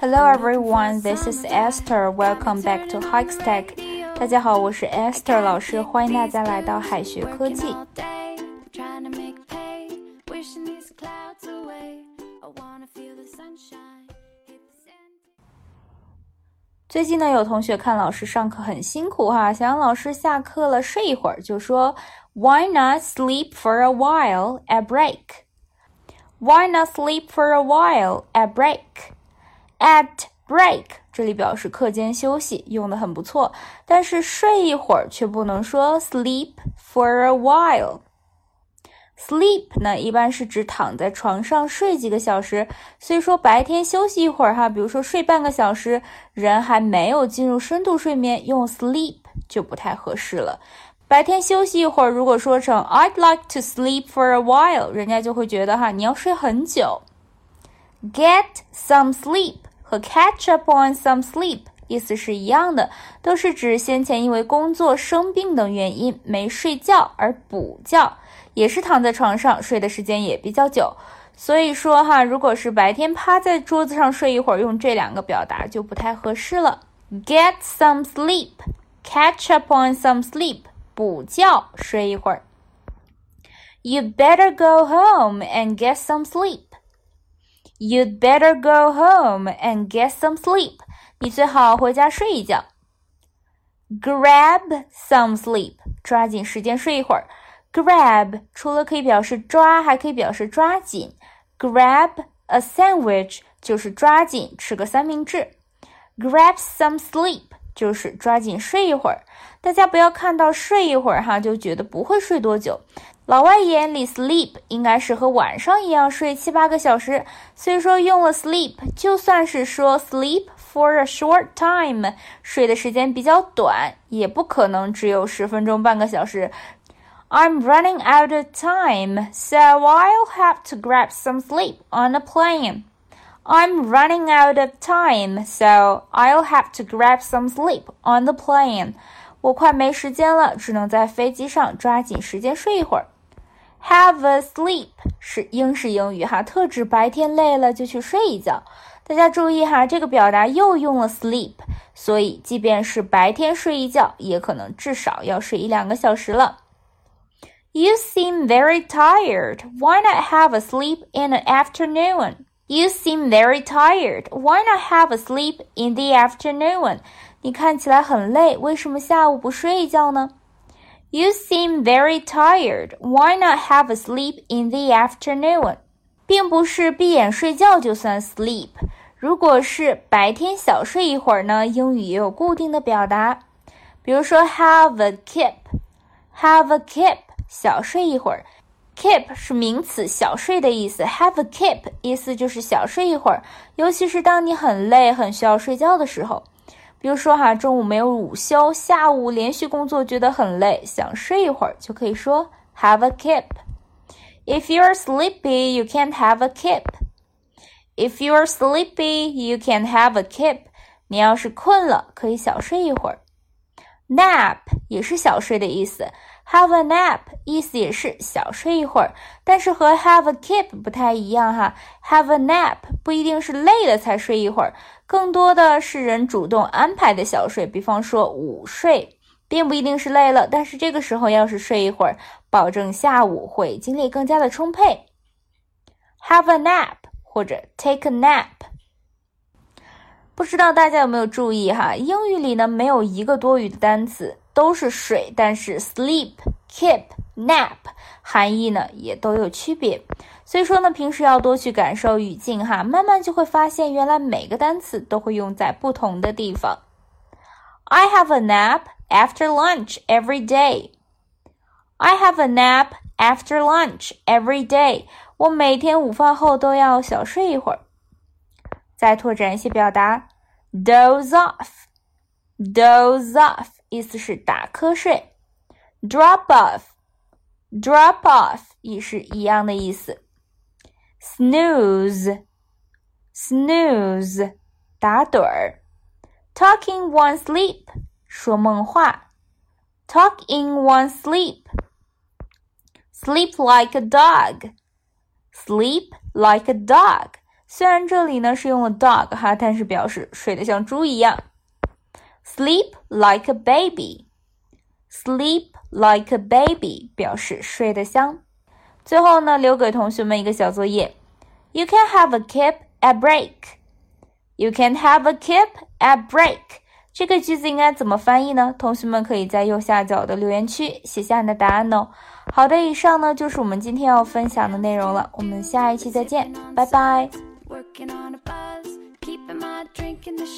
Hello everyone, this is Esther. Welcome back to Hikestack. 大家好，我是 Esther 老师，欢迎大家来到海学科技。最近呢，有同学看老师上课很辛苦哈，想让老师下课了睡一会儿，就说 Why not sleep for a while at break? Why not sleep for a while at break? At break 这里表示课间休息，用的很不错。但是睡一会儿却不能说 sleep for a while。Sleep 呢，一般是指躺在床上睡几个小时，所以说白天休息一会儿哈，比如说睡半个小时，人还没有进入深度睡眠，用 sleep 就不太合适了。白天休息一会儿，如果说成 I'd like to sleep for a while，人家就会觉得哈，你要睡很久。Get some sleep 和 catch up on some sleep 意思是一样的，都是指先前因为工作、生病等原因没睡觉而补觉。也是躺在床上睡的时间也比较久，所以说哈，如果是白天趴在桌子上睡一会儿，用这两个表达就不太合适了。Get some sleep, catch up on some sleep，补觉睡一会儿。You better go home and get some sleep. You'd better go home and get some sleep. 你最好回家睡一觉。Grab some sleep，抓紧时间睡一会儿。Grab 除了可以表示抓，还可以表示抓紧。Grab a sandwich 就是抓紧吃个三明治。Grab some sleep 就是抓紧睡一会儿。大家不要看到睡一会儿哈就觉得不会睡多久。 老外眼里 sleep 应该是和晚上一样睡七八个小时，所以说用了 sleep，就算是说 sleep for a short time，睡的时间比较短，也不可能只有十分钟半个小时。I'm running out of time, so I'll have to grab some sleep on a plane. I'm running out of time, so I'll have to grab some sleep on the plane. 我快没时间了，只能在飞机上抓紧时间睡一会儿。 Have a sleep 是英式英语哈，特指白天累了就去睡一觉。大家注意哈，这个表达又用了 sleep，所以即便是白天睡一觉，也可能至少要睡一两个小时了。You seem very tired. Why not have a sleep in the afternoon? You seem very tired. Why not have a sleep in the afternoon? 你看起来很累，为什么下午不睡一觉呢 ？You seem very tired. Why not have a sleep in the afternoon? 并不是闭眼睡觉就算 sleep。如果是白天小睡一会儿呢，英语也有固定的表达，比如说 have a kip, have a kip。小睡一会儿，keep 是名词，小睡的意思。Have a keep 意思就是小睡一会儿，尤其是当你很累、很需要睡觉的时候。比如说哈，中午没有午休，下午连续工作觉得很累，想睡一会儿，就可以说 have a kip。If you're sleepy, you can't have a kip. If you're sleepy, you can't have a kip 你要是困了，可以小睡一会儿。Nap 也是小睡的意思。Have a nap 意思也是小睡一会儿，但是和 have a keep 不太一样哈。Have a nap 不一定是累了才睡一会儿，更多的是人主动安排的小睡。比方说午睡，并不一定是累了，但是这个时候要是睡一会儿，保证下午会精力更加的充沛。Have a nap 或者 take a nap。不知道大家有没有注意哈？英语里呢没有一个多余的单词。都是水，但是 sleep、keep、nap 含义呢也都有区别。所以说呢，平时要多去感受语境哈，慢慢就会发现，原来每个单词都会用在不同的地方。I have a nap after lunch every day. I have a nap after lunch every day. 我每天午饭后都要小睡一会儿。再拓展一些表达 ，doze off，doze off。意思是打瞌睡，drop off，drop off 也是一样的意思，snooze，snooze 打盹儿，talking one sleep 说梦话，talk in one sleep，sleep like a dog，sleep like a dog 虽然这里呢是用了 dog 哈，但是表示睡得像猪一样。Sleep like a baby. Sleep like a baby 表示睡得香。最后呢，留给同学们一个小作业：You can have a keep at break. You can have a keep at break. 这个句子应该怎么翻译呢？同学们可以在右下角的留言区写下你的答案哦。好的，以上呢就是我们今天要分享的内容了。我们下一期再见，拜拜。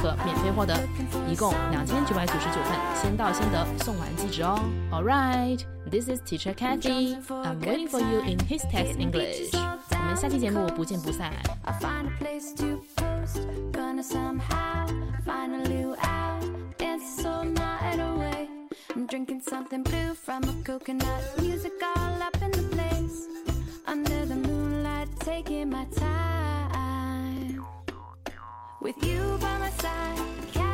可免费获得，一共两千九百九十九份，先到先得，送完即止哦。All right, this is Teacher Kathy. I'm waiting for you in his text English. 我们下期节目不见不散。Drinking something blue With you by my side,